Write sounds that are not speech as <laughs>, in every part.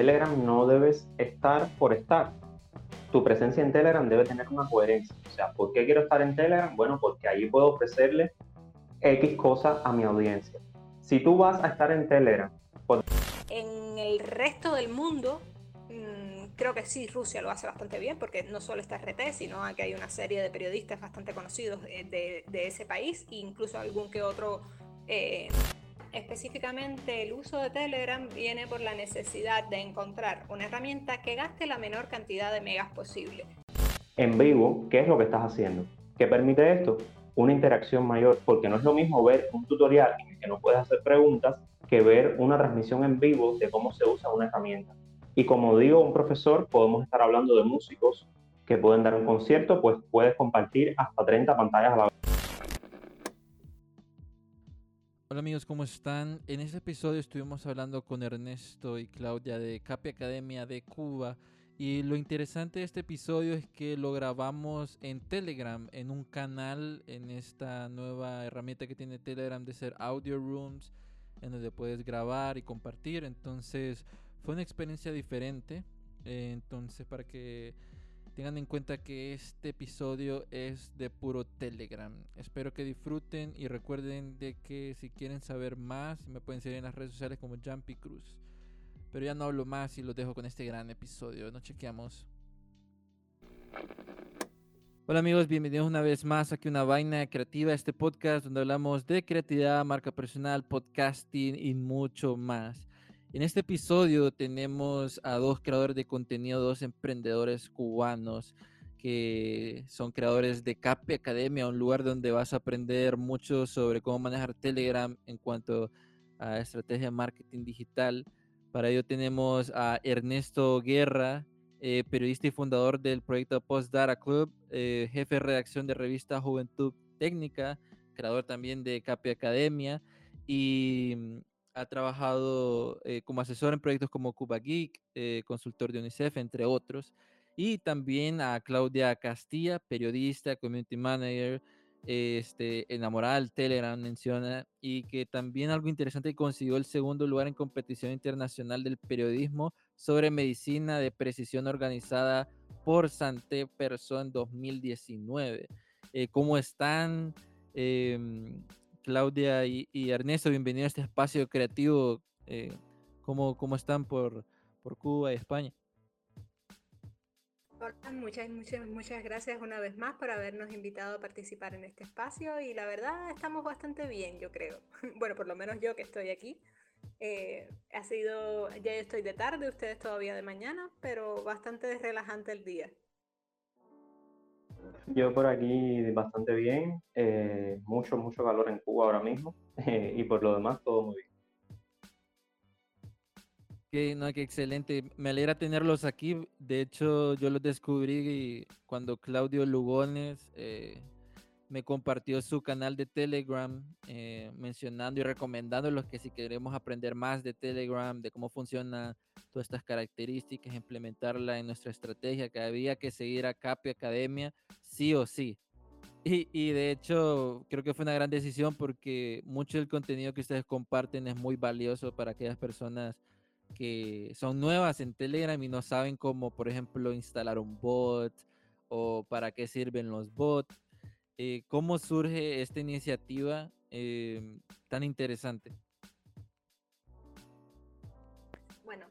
Telegram no debes estar por estar. Tu presencia en Telegram debe tener una coherencia. O sea, ¿por qué quiero estar en Telegram? Bueno, porque ahí puedo ofrecerle X cosas a mi audiencia. Si tú vas a estar en Telegram... En el resto del mundo, mm, creo que sí, Rusia lo hace bastante bien, porque no solo está RT, sino que hay una serie de periodistas bastante conocidos de, ese país, e incluso algún que otro... Eh, específicamente el uso de Telegram viene por la necesidad de encontrar una herramienta que gaste la menor cantidad de megas posible. En vivo, ¿qué es lo que estás haciendo? ¿Qué permite esto? Una interacción mayor, porque no es lo mismo ver un tutorial en el que no puedes hacer preguntas que ver una transmisión en vivo de cómo se usa una herramienta. Y como digo un profesor, podemos estar hablando de músicos que pueden dar un concierto, pues puedes compartir hasta 30 pantallas a la vez. Hola amigos, ¿cómo están? En este episodio estuvimos hablando con Ernesto y Claudia de Capi Academia de Cuba y lo interesante de este episodio es que lo grabamos en Telegram, en un canal, en esta nueva herramienta que tiene Telegram de ser Audio Rooms, en donde puedes grabar y compartir. Entonces fue una experiencia diferente. Eh, entonces para que Tengan en cuenta que este episodio es de puro Telegram. Espero que disfruten y recuerden de que si quieren saber más me pueden seguir en las redes sociales como Jumpy Cruz. Pero ya no hablo más y los dejo con este gran episodio. Nos chequeamos. Hola amigos, bienvenidos una vez más aquí a una vaina creativa, este podcast donde hablamos de creatividad, marca personal, podcasting y mucho más. En este episodio tenemos a dos creadores de contenido, dos emprendedores cubanos que son creadores de Capi Academia, un lugar donde vas a aprender mucho sobre cómo manejar Telegram en cuanto a estrategia de marketing digital. Para ello tenemos a Ernesto Guerra, eh, periodista y fundador del proyecto Post Data Club, eh, jefe de redacción de revista Juventud Técnica, creador también de Capi Academia y ha trabajado eh, como asesor en proyectos como Cuba Geek, eh, consultor de UNICEF, entre otros. Y también a Claudia Castilla, periodista, community manager, este, enamorada del Telegram, menciona, y que también algo interesante consiguió el segundo lugar en competición internacional del periodismo sobre medicina de precisión organizada por Santé Perso en 2019. Eh, ¿Cómo están? Em, Claudia y, Ernesto, bienvenidos a este espacio creativo. Eh, ¿cómo, ¿cómo, están por, por Cuba y España? Hola, muchas, muchas, muchas gracias una vez más por habernos invitado a participar en este espacio y la verdad estamos bastante bien, yo creo. <laughs> Bueno, por lo menos yo que estoy aquí. Eh, ha sido, ya estoy de tarde, ustedes todavía de mañana, pero bastante relajante el día. Yo por aquí bastante bien, eh, mucho, mucho calor en Cuba ahora mismo <laughs> y por lo demás todo muy bien. Que, no, qué excelente. Me alegra tenerlos aquí. De hecho, yo los descubrí cuando Claudio Lugones eh, me compartió su canal de Telegram eh, mencionando y recomendando los que si queremos aprender más de Telegram, de cómo funciona todas estas características, implementarla en nuestra estrategia, que había que seguir a Capi Academia sí o sí. Y, y, de hecho creo que fue una gran decisión porque mucho del contenido que ustedes comparten es muy valioso para aquellas personas que son nuevas en Telegram y no saben cómo, por ejemplo, instalar un bot o para qué sirven los bots. Eh, ¿Cómo surge esta iniciativa em, tan interesante? Bueno,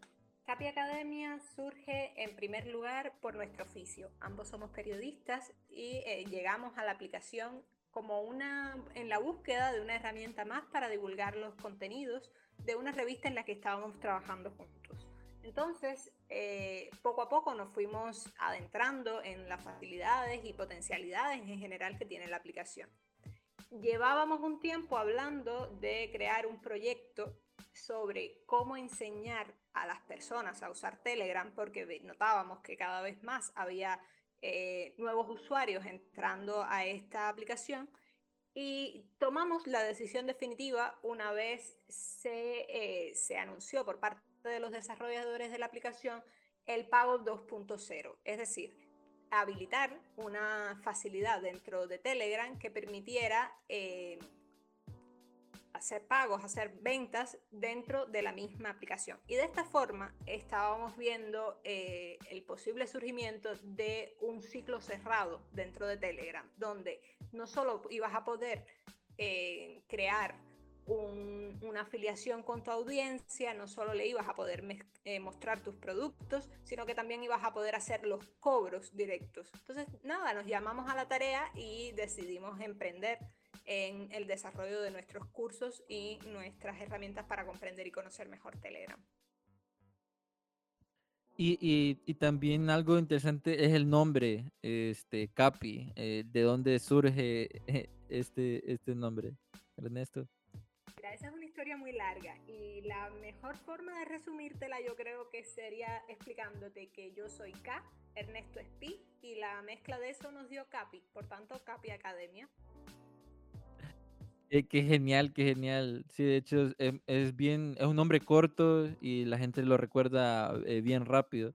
Capi Academia surge en primer lugar por nuestro oficio. Ambos somos periodistas y eh, llegamos a la aplicación como una en la búsqueda de una herramienta más para divulgar los contenidos de una revista en la que estábamos trabajando juntos. Entonces, eh, poco a poco nos fuimos adentrando en las facilidades y potencialidades en general que tiene la aplicación. Llevábamos un tiempo hablando de crear un proyecto sobre cómo enseñar a las personas a usar Telegram, porque notábamos que cada vez más había eh, nuevos usuarios entrando a esta aplicación y tomamos la decisión definitiva una vez se, eh, se anunció por parte de los desarrolladores de la aplicación el pago 2.0, es decir, habilitar una facilidad dentro de Telegram que permitiera eh, hacer pagos, hacer ventas dentro de la misma aplicación. Y de esta forma estábamos viendo eh, el posible surgimiento de un ciclo cerrado dentro de Telegram, donde no solo ibas a poder eh, crear una afiliación con tu audiencia, no solo le ibas a poder eh, mostrar tus productos, sino que también ibas a poder hacer los cobros directos. Entonces, nada, nos llamamos a la tarea y decidimos emprender en el desarrollo de nuestros cursos y nuestras herramientas para comprender y conocer mejor Telegram. Y, y, también algo interesante es el nombre, este, Capi, eh, ¿de dónde surge eh, este, este nombre, Ernesto? Historia muy larga y la mejor forma de resumírtela yo creo que sería explicándote que yo soy K, Ernesto es Pi y la mezcla de eso nos dio Capi, por tanto Capi Academia. Eh, qué genial, qué genial. Sí, de hecho es, es, bien, es un nombre corto y la gente lo recuerda eh, bien rápido.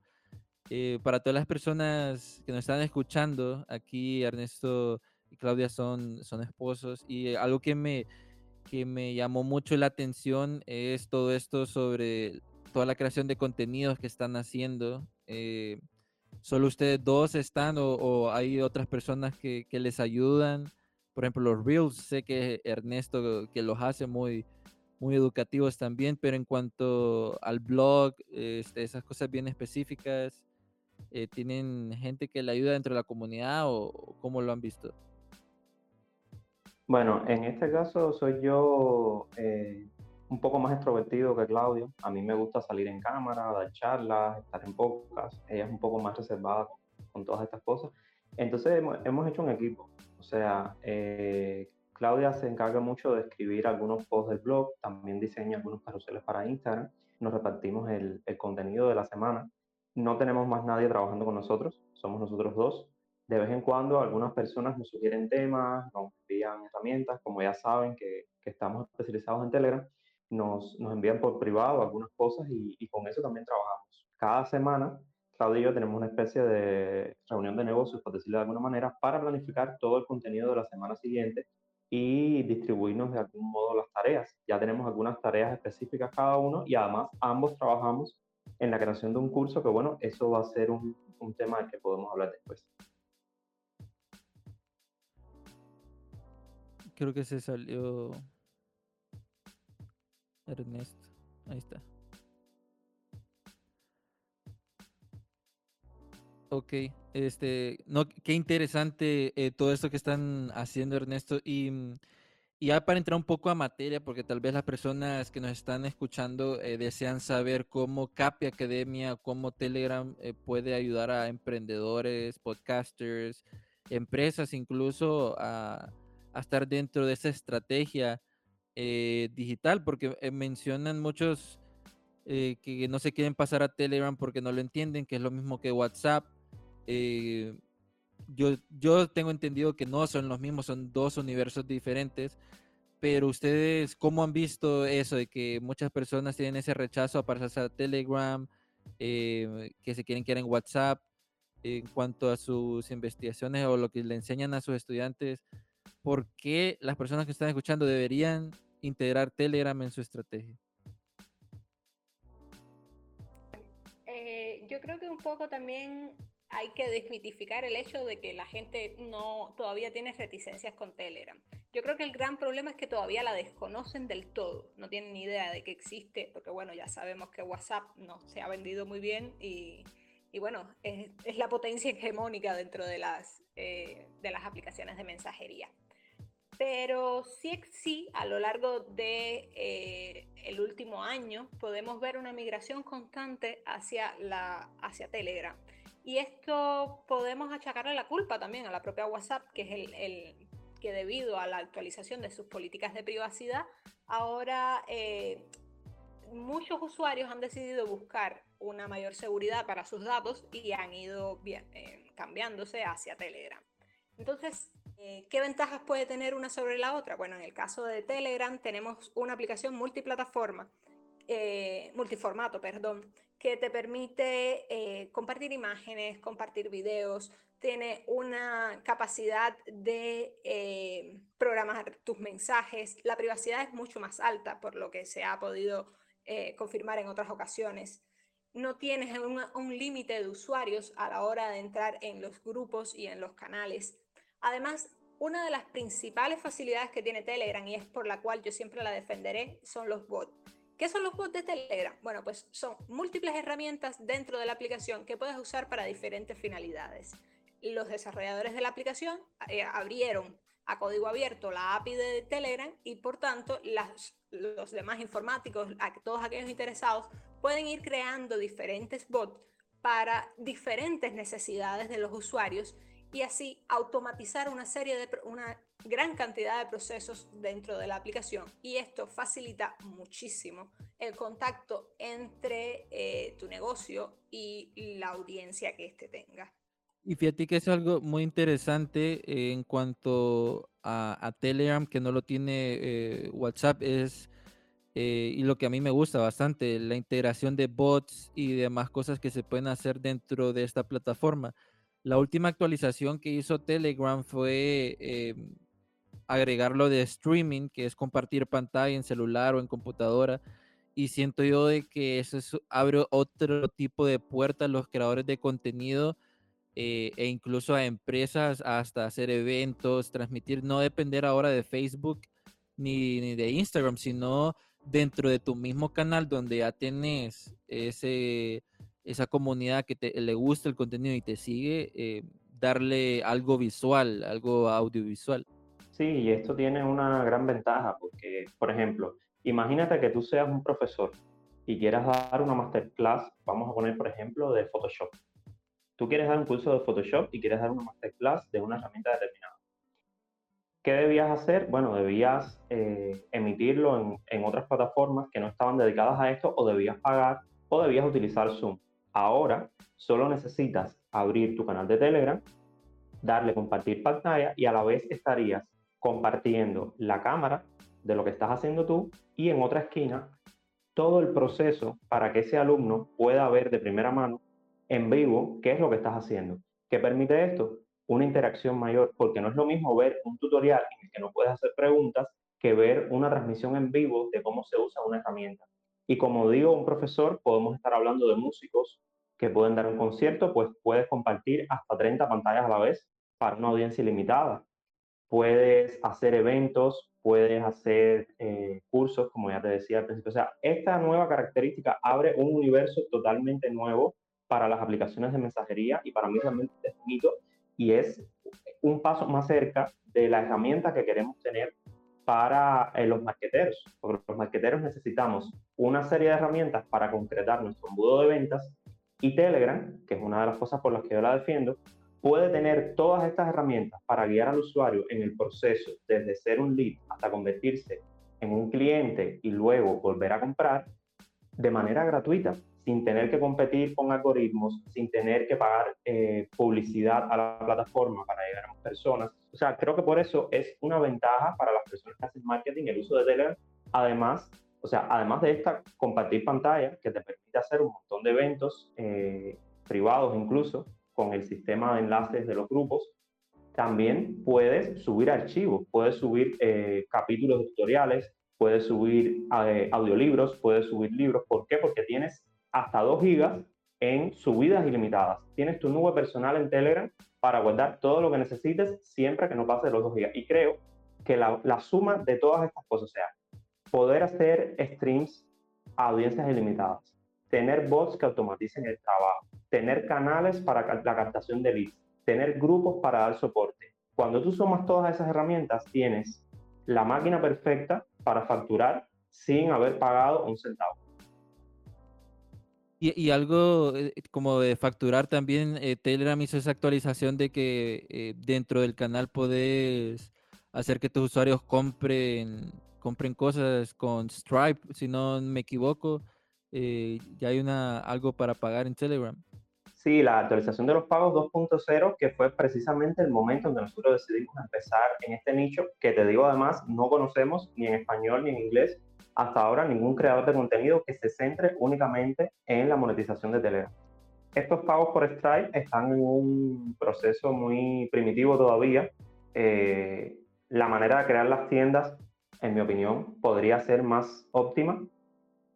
Eh, para todas las personas que nos están escuchando, aquí Ernesto y Claudia son, son esposos y algo que me, que me llamó mucho la atención es todo esto sobre toda la creación de contenidos que están haciendo. ¿Solo ustedes dos están o, hay otras personas que, que les ayudan? por ejemplo, los Reels, sé que Ernesto que los hace muy, muy educativos también, pero en cuanto al blog, este, esas cosas bien específicas, eh, ¿tienen gente que le ayuda dentro de la comunidad o cómo lo han visto? Bueno, en este caso soy yo eh, un poco más extrovertido que Claudio. A mí me gusta salir en cámara, dar charlas, estar en podcast. Ella es un poco más reservada con, todas estas cosas. Entonces hemos hecho un equipo. O sea, eh, Claudia se encarga mucho de escribir algunos posts del blog, también diseña algunos carruseles para Instagram, nos repartimos el, contenido de la semana. No tenemos más nadie trabajando con nosotros, somos nosotros dos. De vez en cuando algunas personas nos sugieren temas, nos envían herramientas, como ya saben que, estamos especializados en Telegram, nos, nos, envían por privado algunas cosas y, y con eso también trabajamos. Cada semana Claudio y yo tenemos una especie de reunión de negocios, por decirlo de alguna manera, para planificar todo el contenido de la semana siguiente y distribuirnos de algún modo las tareas. Ya tenemos algunas tareas específicas cada uno y además ambos trabajamos en la creación de un curso que, bueno, eso va a ser un, un tema del que podemos hablar después. Creo que se salió Ernesto. Ahí está. Ok, este, no, qué interesante eh, todo esto que están haciendo, Ernesto. Y, y, ya para entrar un poco a materia, porque tal vez las personas que nos están escuchando eh, desean saber cómo Capi Academia, cómo Telegram eh, puede ayudar a emprendedores, podcasters, empresas incluso a, a estar dentro de esa estrategia digital, porque mencionan muchos que no se quieren pasar a Telegram porque no lo entienden, que es lo mismo que WhatsApp eh, yo, yo tengo entendido que no son los mismos, son dos universos diferentes, pero ustedes, ¿cómo han visto eso de que muchas personas tienen ese rechazo a pasarse a Telegram, eh, que se quieren quedar en WhatsApp? En cuanto a sus investigaciones o lo que le enseñan a sus estudiantes, ¿por qué las personas que están escuchando deberían integrar Telegram en su estrategia? Eh, yo creo que un poco también hay que desmitificar el hecho de que la gente no todavía tiene reticencias con Telegram. Yo creo que el gran problema es que todavía la desconocen del todo, no tienen ni idea de que existe, porque bueno, ya sabemos que WhatsApp no se ha vendido muy bien y, y bueno, es, la potencia hegemónica dentro de las, eh, de las aplicaciones de mensajería. Pero sí, sí, a lo largo de eh, el último año podemos ver una migración constante hacia, la, hacia Telegram. Y esto podemos achacarle la culpa también a la propia WhatsApp, que es el, que debido a la actualización de sus políticas de privacidad, ahora eh, muchos usuarios han decidido buscar una mayor seguridad para sus datos y han ido eh, cambiándose hacia Telegram. Entonces, eh, ¿qué ventajas puede tener una sobre la otra? Bueno, en el caso de Telegram tenemos una aplicación multiplataforma, multiformato, perdón, que te permite eh, compartir imágenes, compartir videos, tiene una capacidad de eh, programar tus mensajes. La privacidad es mucho más alta, por lo que se ha podido eh, confirmar en otras ocasiones. No tienes un límite de usuarios a la hora de entrar en los grupos y en los canales. Además, una de las principales facilidades que tiene Telegram y es por la cual yo siempre la defenderé son los bots. ¿Qué son los bots de Telegram? Bueno, pues son múltiples herramientas dentro de la aplicación que puedes usar para diferentes finalidades. Los desarrolladores de la aplicación eh, abrieron a código abierto la API de Telegram y por tanto los demás informáticos, todos aquellos interesados, pueden ir creando diferentes bots para diferentes necesidades de los usuarios y así automatizar una serie de una gran cantidad de procesos dentro de la aplicación y esto facilita muchísimo el contacto entre eh, tu negocio y la audiencia que éste tenga. Y fíjate que es algo muy interesante en cuanto a, Telegram, que no lo tiene eh, WhatsApp, es, eh, y lo que a mí me gusta bastante, la integración de bots y demás cosas que se pueden hacer dentro de esta plataforma. La última actualización que hizo Telegram fue eh, agregarlo de streaming, que es compartir pantalla en celular o en computadora. Y siento yo de que eso abre otro tipo de puerta a los creadores de contenido eh, e incluso a empresas hasta hacer eventos, transmitir, no depender ahora de Facebook ni, ni de Instagram, sino dentro de tu mismo canal donde ya tienes ese esa comunidad que te, le gusta el contenido y te sigue, eh, darle algo visual, algo audiovisual. Sí, y esto tiene una gran ventaja porque, por ejemplo, imagínate que tú seas un profesor y quieras dar una masterclass, vamos a poner por ejemplo de Photoshop. Tú quieres dar un curso de Photoshop y quieres dar una masterclass de una herramienta determinada. ¿Qué debías hacer? Bueno, debías eh, emitirlo en, en otras plataformas que no estaban dedicadas a esto o debías pagar o debías utilizar Zoom. Ahora solo necesitas abrir tu canal de Telegram, darle compartir pantalla y a la vez estarías compartiendo la cámara de lo que estás haciendo tú y en otra esquina todo el proceso para que ese alumno pueda ver de primera mano en vivo qué es lo que estás haciendo. ¿Qué permite esto? Una interacción mayor, porque no es lo mismo ver un tutorial en el que no puedes hacer preguntas que ver una transmisión en vivo de cómo se usa una herramienta. Y como digo, un profesor, podemos estar hablando de músicos que pueden dar un concierto, pues puedes compartir hasta 30 pantallas a la vez para una audiencia ilimitada. Puedes hacer eventos, puedes hacer eh, cursos, como ya te decía al principio. O sea, esta nueva característica abre un universo totalmente nuevo para las aplicaciones de mensajería y para mí realmente es bonito y es un paso más cerca de la herramienta que queremos tener para eh, los marqueteros, porque los marqueteros necesitamos una serie de herramientas para concretar nuestro embudo de ventas y Telegram, que es una de las cosas por las que yo la defiendo, puede tener todas estas herramientas para guiar al usuario en el proceso desde ser un lead hasta convertirse en un cliente y luego volver a comprar de manera gratuita, sin tener que competir con algoritmos, sin tener que pagar eh, publicidad a la plataforma para llegar a más personas. O sea, creo que por eso es una ventaja para las personas que hacen marketing el uso de Telegram. Además, o sea, además de esta, compartir pantalla que te permite hacer un montón de eventos eh, privados incluso con el sistema de enlaces de los grupos, también puedes subir archivos, puedes subir eh, capítulos de tutoriales, puedes subir audiolibros, puedes subir libros. ¿Por qué? Porque tienes hasta 2 gigas en subidas ilimitadas. Tienes tu nube personal en Telegram para guardar todo lo que necesites siempre que no pase los 2 gigas. Y creo que la, suma de todas estas cosas, sea, poder hacer streams a audiencias ilimitadas, tener bots que automaticen el trabajo, tener canales para la captación de leads, tener grupos para dar soporte. Cuando tú sumas todas esas herramientas, tienes la máquina perfecta para facturar sin haber pagado un centavo. Y, algo eh, como de facturar también, eh, Telegram hizo esa actualización de que eh, dentro del canal puedes hacer que tus usuarios compren, compren cosas con Stripe, si no me equivoco. ya hay una, algo para pagar en Telegram. Sí, la actualización de los pagos 2.0, que fue precisamente el momento en que nosotros decidimos empezar en este nicho, que te digo además, no conocemos ni en español ni en inglés hasta ahora ningún creador de contenido que se centre únicamente en la monetización de Telegram. estos pagos por Stripe están en un proceso muy primitivo todavía. Eh, la manera de crear las tiendas, en mi opinión, podría ser más óptima,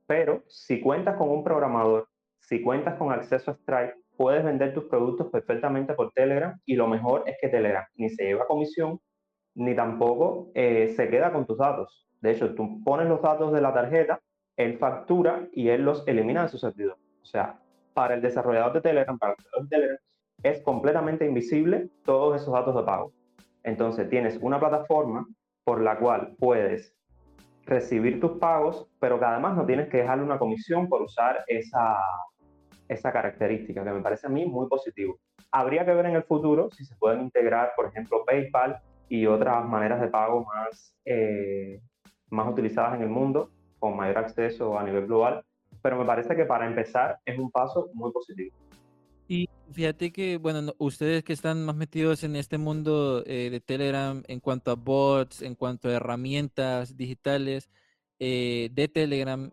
pero si cuentas con un programador, si cuentas con acceso a Stripe, puedes vender tus productos perfectamente por Telegram y lo mejor es que Telegram ni se lleva comisión ni tampoco eh, se queda con tus datos. De hecho, tú pones los datos de la tarjeta, él factura y él los elimina de su servidor. O sea, para el desarrollador de Telegram, para el de Telegram, es completamente invisible todos esos datos de pago. Entonces, tienes una plataforma por la cual puedes recibir tus pagos, pero que además no tienes que dejarle una comisión por usar esa, esa característica, que me parece a mí muy positivo. Habría que ver en el futuro si se pueden integrar, por ejemplo, PayPal y otras maneras de pago más, eh, más utilizadas en el mundo, con mayor acceso a nivel global, pero me parece que para empezar es un paso muy positivo. Y fíjate que, bueno, ustedes que están más metidos en este mundo eh, de Telegram en cuanto a bots, en cuanto a herramientas digitales eh, de Telegram,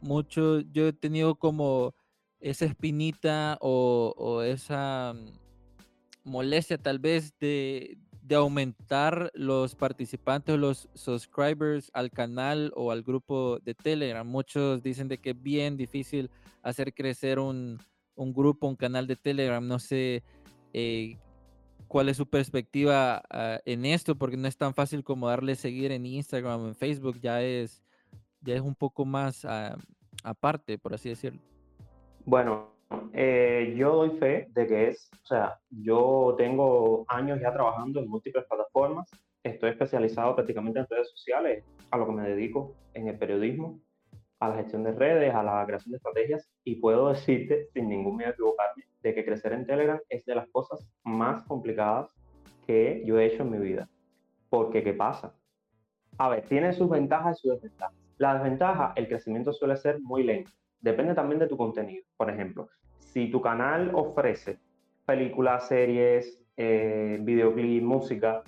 mucho, yo he tenido como esa espinita o, o esa mm, molestia tal vez de, de aumentar los participantes los subscribers al canal o al grupo de Telegram. Muchos dicen de que es bien difícil hacer crecer un, un grupo, un canal de Telegram. No sé eh, cuál es su perspectiva ah, en esto, porque no es tan fácil como darle seguir en Instagram o en Facebook. Ya es, ya es un poco más ah, aparte, por así decirlo. Bueno, eh, yo doy fe de que es, o sea, yo tengo años ya trabajando en múltiples plataformas, estoy especializado prácticamente en redes sociales, a lo que me dedico en el periodismo, a la gestión de redes, a la creación de estrategias, y puedo decirte, sin ningún miedo a equivocarme, de que crecer en Telegram es de las cosas más complicadas que yo he hecho en mi vida. Porque, ¿qué pasa? A ver, tiene sus ventajas y sus desventajas. La desventaja, el crecimiento suele ser muy lento. Depende también de tu contenido. Por ejemplo, si tu canal ofrece películas, series, eh, videoclips, música,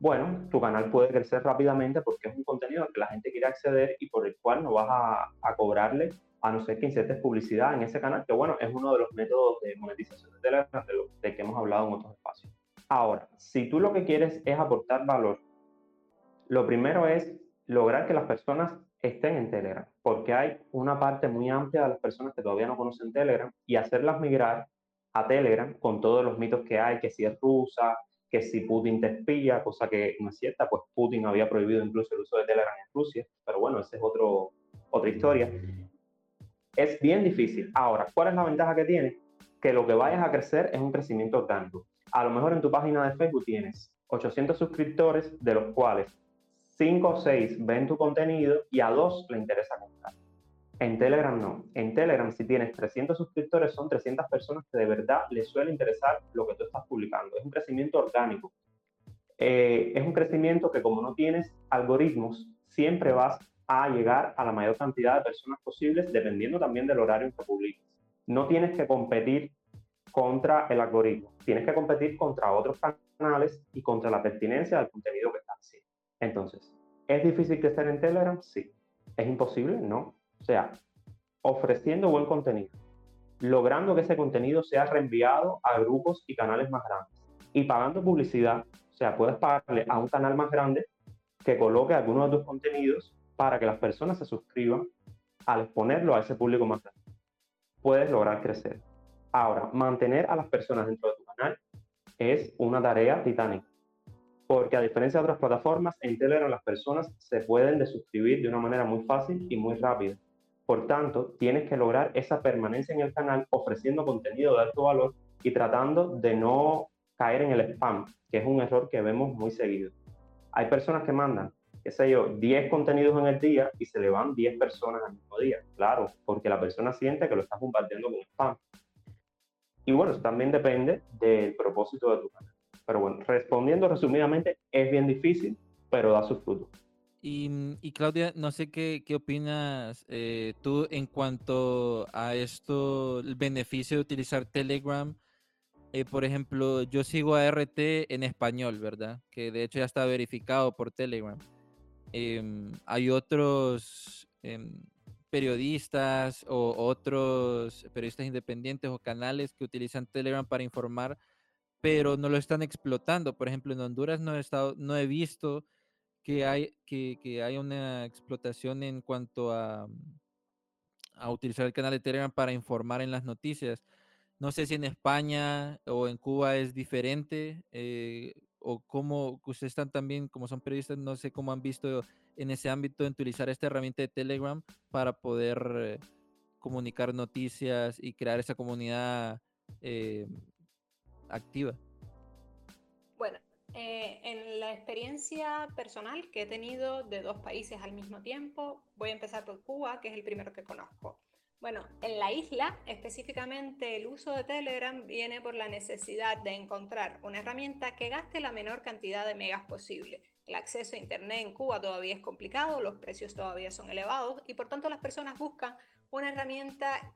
bueno, tu canal puede crecer rápidamente porque es un contenido al que la gente quiere acceder y por el cual no vas a, cobrarle a no ser que insertes publicidad en ese canal, que bueno, es uno de los métodos de monetización de Telegram de, lo, que hemos hablado en otros espacios. Ahora, si tú lo que quieres es aportar valor, lo primero es lograr que las personas estén en Telegram, porque hay una parte muy amplia de las personas que todavía no conocen Telegram y hacerlas migrar a Telegram con todos los mitos que hay, que si es rusa, que si Putin te espía, cosa que no es cierta, pues Putin había prohibido incluso el uso de Telegram en Rusia, pero bueno, esa es otro, otra historia. Es bien difícil. Ahora, ¿cuál es la ventaja que tiene? Que lo que vayas a crecer es un crecimiento orgánico. A lo mejor en tu página de Facebook tienes 800 suscriptores, de los cuales 5 o 6 ven tu contenido y a 2 le interesa comprar. En Telegram no. En Telegram, si tienes 300 suscriptores, son 300 personas que de verdad les suele interesar lo que tú estás publicando. Es un crecimiento orgánico. Eh, es un crecimiento que como no tienes algoritmos, siempre vas a llegar a la mayor cantidad de personas posibles, dependiendo también del horario en que publiques. No tienes que competir contra el algoritmo, tienes que competir contra otros canales y contra la pertinencia del contenido que estás haciendo. Entonces, ¿es difícil crecer en Telegram? Sí. ¿Es imposible? No. O sea, ofreciendo buen contenido, logrando que ese contenido sea reenviado a grupos y canales más grandes y pagando publicidad. O sea, puedes pagarle a un canal más grande que coloque algunos de tus contenidos para que las personas se suscriban al exponerlo a ese público más grande. Puedes lograr crecer. Ahora, mantener a las personas dentro de tu canal es una tarea titánica porque a diferencia de otras plataformas, en Telegram las personas se pueden desuscribir de una manera muy fácil y muy rápida. Por tanto, tienes que lograr esa permanencia en el canal ofreciendo contenido de alto valor y tratando de no caer en el spam, que es un error que vemos muy seguido. Hay personas que mandan, qué sé yo, 10 contenidos en el día y se le van 10 personas al mismo día. Claro, porque la persona siente que lo estás compartiendo con spam. Y bueno, eso también depende del propósito de tu canal. Pero bueno, respondiendo resumidamente, es bien difícil, pero da sus frutos. Y, Claudia, no sé qué, qué opinas eh, tú en cuanto a esto, el beneficio de utilizar Telegram. Eh, por ejemplo, yo sigo a RT en español, ¿verdad? Que de hecho ya está verificado por Telegram. Em, hay otros em, periodistas o otros periodistas independientes o canales que utilizan Telegram para informar, pero no lo están explotando. Por ejemplo, en Honduras no he, estado, no he visto que hay, que, que hay una explotación en cuanto a, a utilizar el canal de Telegram para informar en las noticias. No sé si en España o en Cuba es diferente eh, o cómo ustedes están también, como son periodistas, no sé cómo han visto en ese ámbito en utilizar esta herramienta de Telegram para poder eh, comunicar noticias y crear esa comunidad eh, activa. Bueno, eh, en la experiencia personal que he tenido de dos países al mismo tiempo, voy a empezar por Cuba, que es el primero que conozco. Bueno, en la isla específicamente el uso de Telegram viene por la necesidad de encontrar una herramienta que gaste la menor cantidad de megas posible. El acceso a Internet en Cuba todavía es complicado, los precios todavía son elevados y por tanto las personas buscan una herramienta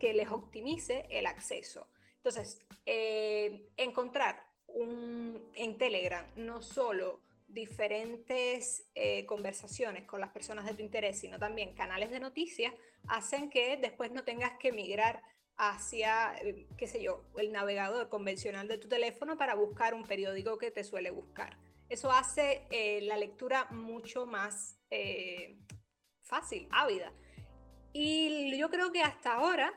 que les optimice el acceso. Entonces, eh, encontrar un, en Telegram no solo diferentes eh, conversaciones con las personas de tu interés, sino también canales de noticias, hacen que después no tengas que migrar hacia, eh, qué sé yo, el navegador convencional de tu teléfono para buscar un periódico que te suele buscar. Eso hace eh, la lectura mucho más fácil, ávida. Y yo creo que hasta ahora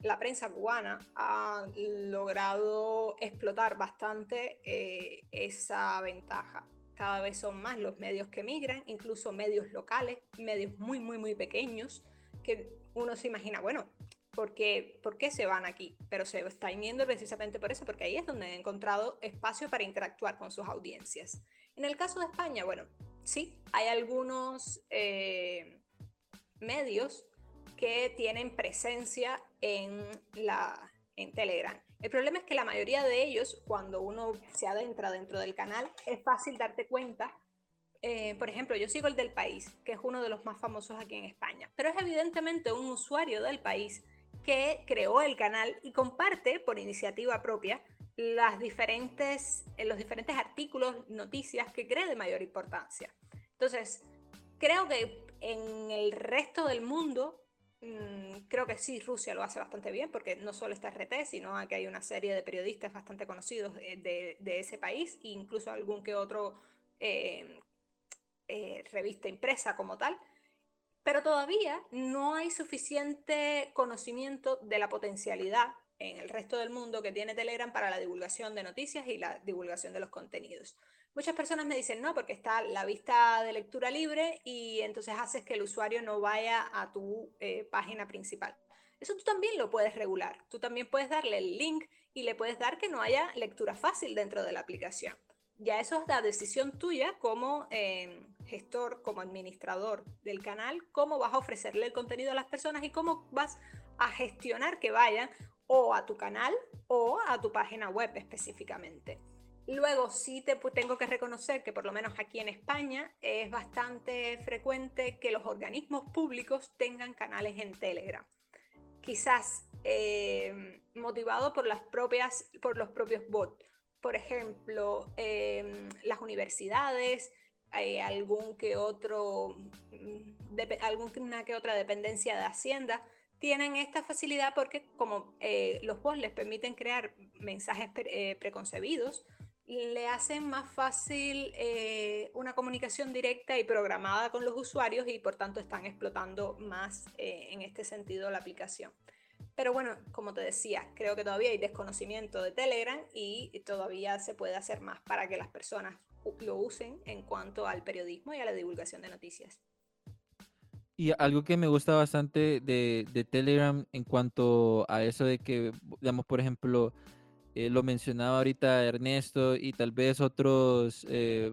la prensa cubana ha logrado explotar bastante eh, esa ventaja. Cada vez son más los medios que migran, incluso medios locales, medios muy, muy, muy pequeños, que uno se imagina, bueno, ¿por qué, ¿por qué se van aquí? Pero se están yendo precisamente por eso, porque ahí es donde han encontrado espacio para interactuar con sus audiencias. En el caso de España, bueno, sí, hay algunos eh, medios que tienen presencia en, la, en Telegram. El problema es que la mayoría de ellos, cuando uno se adentra dentro del canal, es fácil darte cuenta. Eh, por ejemplo, yo sigo el del país, que es uno de los más famosos aquí en España, pero es evidentemente un usuario del país que creó el canal y comparte por iniciativa propia las diferentes, eh, los diferentes artículos, noticias que cree de mayor importancia. Entonces, creo que en el resto del mundo creo que sí, Rusia lo hace bastante bien, porque no solo está RT, sino que hay una serie de periodistas bastante conocidos de, ese país, e incluso algún que otro eh, eh, revista impresa como tal. Pero todavía no hay suficiente conocimiento de la potencialidad en el resto del mundo que tiene Telegram para la divulgación de noticias y la divulgación de los contenidos. Muchas personas me dicen, no, porque está la vista de lectura libre y entonces haces que el usuario no vaya a tu eh, página principal. Eso tú también lo puedes regular. Tú también puedes darle el link y le puedes dar que no haya lectura fácil dentro de la aplicación. Ya eso es la decisión tuya como em, gestor, como administrador del canal, cómo vas a ofrecerle el contenido a las personas y cómo vas a gestionar que vayan o a tu canal o a tu página web específicamente. Luego sí te tengo que reconocer que por lo menos aquí en España es bastante frecuente que los organismos públicos tengan canales en Telegram. Quizás eh, motivado por, las propias, por los propios bots. Por ejemplo, em, las universidades, hay algún que otro, alguna que otra dependencia de Hacienda tienen esta facilidad porque como eh, los bots les permiten crear mensajes eh, preconcebidos, le hacen más fácil eh, una comunicación directa y programada con los usuarios y por tanto están explotando más eh, en este sentido la aplicación. Pero bueno, como te decía, creo que todavía hay desconocimiento de Telegram y todavía se puede hacer más para que las personas lo usen en cuanto al periodismo y a la divulgación de noticias. Y algo que me gusta bastante de, de Telegram en cuanto a eso de que, digamos, por ejemplo, eh, lo mencionaba ahorita Ernesto y tal vez otros, eh,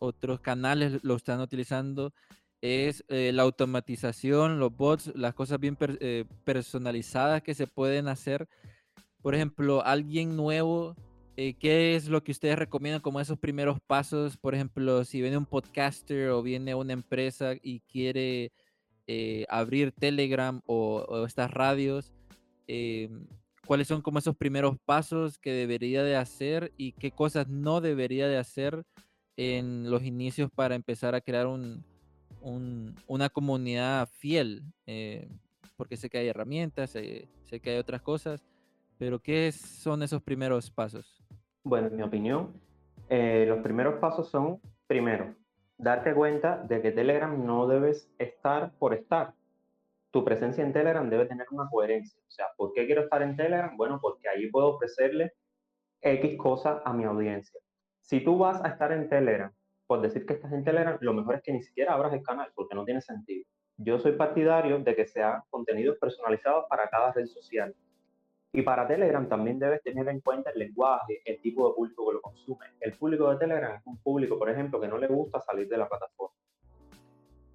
otros canales lo están utilizando, es eh, la automatización, los bots, las cosas bien personalizadas que se pueden hacer. Por ejemplo, alguien nuevo, ¿qué es lo que ustedes recomiendan como esos primeros pasos? Por ejemplo, si viene un podcaster o viene una empresa y quiere abrir Telegram o, o estas radios, cuáles son como esos primeros pasos que debería de hacer y qué cosas no debería de hacer en los inicios para empezar a crear un, una comunidad fiel, eh, porque sé que hay herramientas, sé que hay otras cosas, pero ¿qué son esos primeros pasos? Bueno, en mi opinión, eh, los primeros pasos son, primero, darte cuenta de que Telegram no debes estar por estar. Tu presencia en Telegram debe tener una coherencia. O sea, ¿por qué quiero estar en Telegram? Bueno, porque ahí puedo ofrecerle X cosas a mi audiencia. Si tú vas a estar en Telegram, por decir que estás en Telegram, lo mejor es que ni siquiera abras el canal, porque no tiene sentido. Yo soy partidario de que sean contenidos personalizados para cada red social. Y para Telegram también debes tener en cuenta el lenguaje, el tipo de público que lo consume. El público de Telegram es un público, por ejemplo, que no le gusta salir de la plataforma.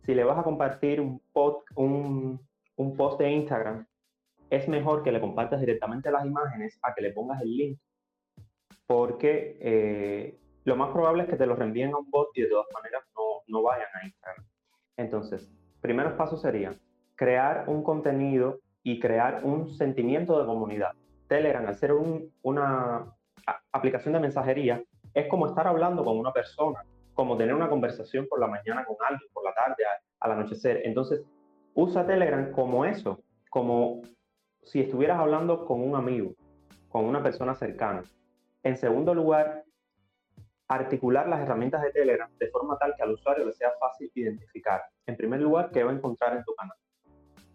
Si le vas a compartir un, post, un, post de Instagram, es mejor que le compartas directamente las imágenes a que le pongas el link, porque eh, lo más probable es que te lo reenvíen a un bot y de todas maneras no, no vayan a Instagram. Entonces, primeros pasos serían crear un contenido y crear un sentimiento de comunidad. Telegram, al ser una aplicación de mensajería, es como estar hablando con una persona, como tener una conversación por la mañana con alguien, por la tarde, al anochecer. Entonces, usa Telegram como eso, como si estuvieras hablando con un amigo, con una persona cercana. En segundo lugar, articular las herramientas de Telegram de forma tal que al usuario le sea fácil identificar. En primer lugar, qué va a encontrar en tu canal.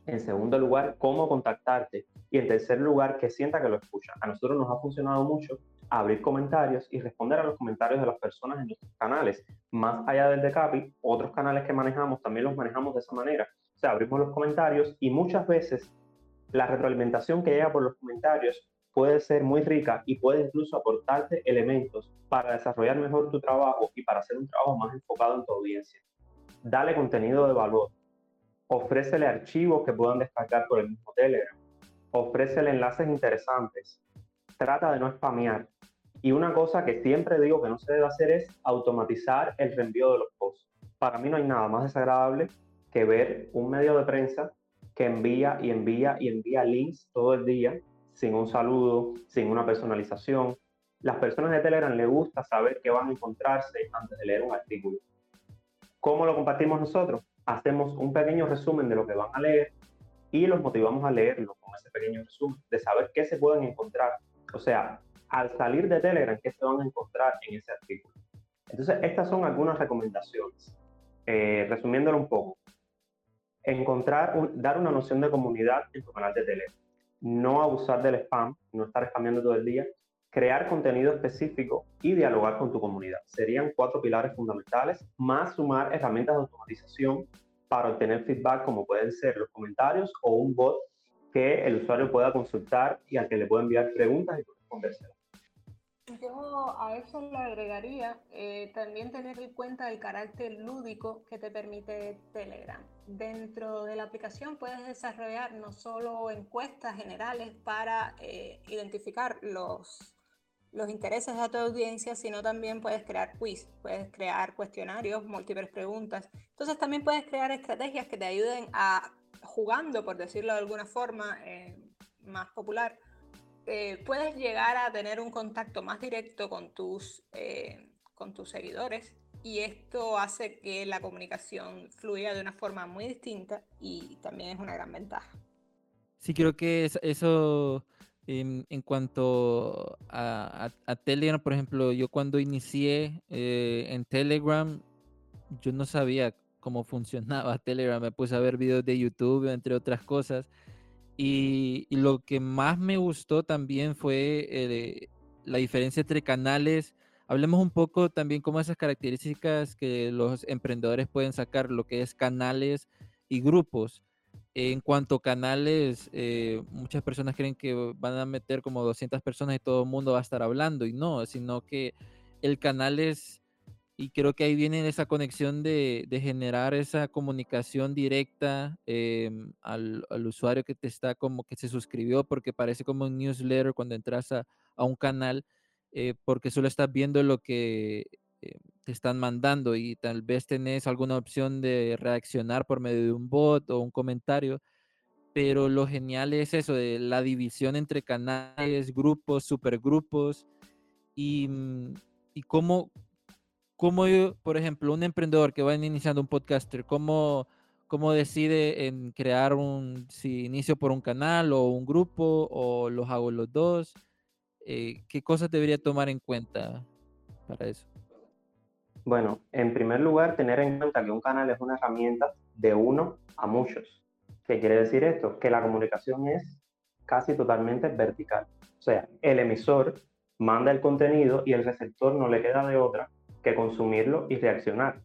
En segundo lugar, cómo contactarte. Y en tercer lugar, que sienta que lo escucha. A nosotros nos ha funcionado mucho abrir comentarios y responder a los comentarios de las personas en nuestros canales. Más allá del de Capi, otros canales que manejamos también los manejamos de esa manera. O sea, abrimos los comentarios y muchas veces la retroalimentación que llega por los comentarios puede ser muy rica y puede incluso aportarte elementos para desarrollar mejor tu trabajo y para hacer un trabajo más enfocado en tu audiencia. Dale contenido de valor, ofrécele archivos que puedan descargar por el mismo Telegram, ofrécele enlaces interesantes, trata de no spamear. Y una cosa que siempre digo que no se debe hacer es automatizar el reenvío de los posts. Para mí no hay nada más desagradable que ver un medio de prensa que envía y envía y envía links todo el día sin un saludo, sin una personalización. Las personas de Telegram les gusta saber qué van a encontrarse antes de leer un artículo. ¿Cómo lo compartimos nosotros? hacemos un pequeño resumen de lo que van a leer y los motivamos a leerlo con ese pequeño resumen, de saber qué se pueden encontrar. O sea, al salir de Telegram, qué se van a encontrar en ese artículo. Entonces, estas son algunas recomendaciones. Eh, resumiéndolo un poco, encontrar, dar una noción de comunidad en tu canal de Telegram. No abusar del spam, no estar spameando todo el día, crear contenido específico y dialogar con tu comunidad. Serían cuatro pilares fundamentales, más sumar herramientas de automatización para obtener feedback como pueden ser los comentarios o un bot que el usuario pueda consultar y al que le pueda enviar preguntas y respondérselas. Yo a eso le agregaría eh, también tener en cuenta el carácter lúdico que te permite Telegram. Dentro de la aplicación puedes desarrollar no solo encuestas generales para eh, identificar los los intereses de tu audiencia, sino también puedes crear quiz, puedes crear cuestionarios, múltiples preguntas. Entonces también puedes crear estrategias que te ayuden a, jugando, por decirlo de alguna forma eh, más popular, eh, puedes llegar a tener un contacto más directo con tus, eh, con tus seguidores y esto hace que la comunicación fluya de una forma muy distinta y también es una gran ventaja. Sí, creo que eso en, cuanto a, Telegram, por ejemplo, yo cuando inicié eh, en Telegram, yo no sabía cómo funcionaba Telegram. Me puse a ver videos de YouTube, entre otras cosas. Y, lo que más me gustó también fue eh, la diferencia entre canales. Hablemos un poco también cómo esas características que los emprendedores pueden sacar, lo que es canales y grupos. En cuanto a canales, eh, muchas personas creen que van a meter como 200 personas y todo el mundo va a estar hablando y no, sino que el canal es, y creo que ahí viene esa conexión de, generar esa comunicación directa em, al, usuario que te está como que se suscribió, porque parece como un newsletter cuando entras a, un canal, eh, porque solo estás viendo lo que eh, te están mandando y tal vez tenés alguna opción de reaccionar por medio de un bot o un comentario, pero lo genial es eso, de la división entre canales, grupos, supergrupos y, mm, y cómo, ¿cómo, por ejemplo, un emprendedor que va iniciando un podcaster, cómo, cómo decide en crear un, si inicio por un canal o un grupo o los hago los dos? Eh, ¿Qué cosas debería tomar en cuenta para eso? Bueno, en primer lugar, tener en cuenta que un canal es una herramienta de uno a muchos. ¿Qué quiere decir esto? Que la comunicación es casi totalmente vertical. O sea, el emisor manda el contenido y el receptor no le queda de otra que consumirlo y reaccionar.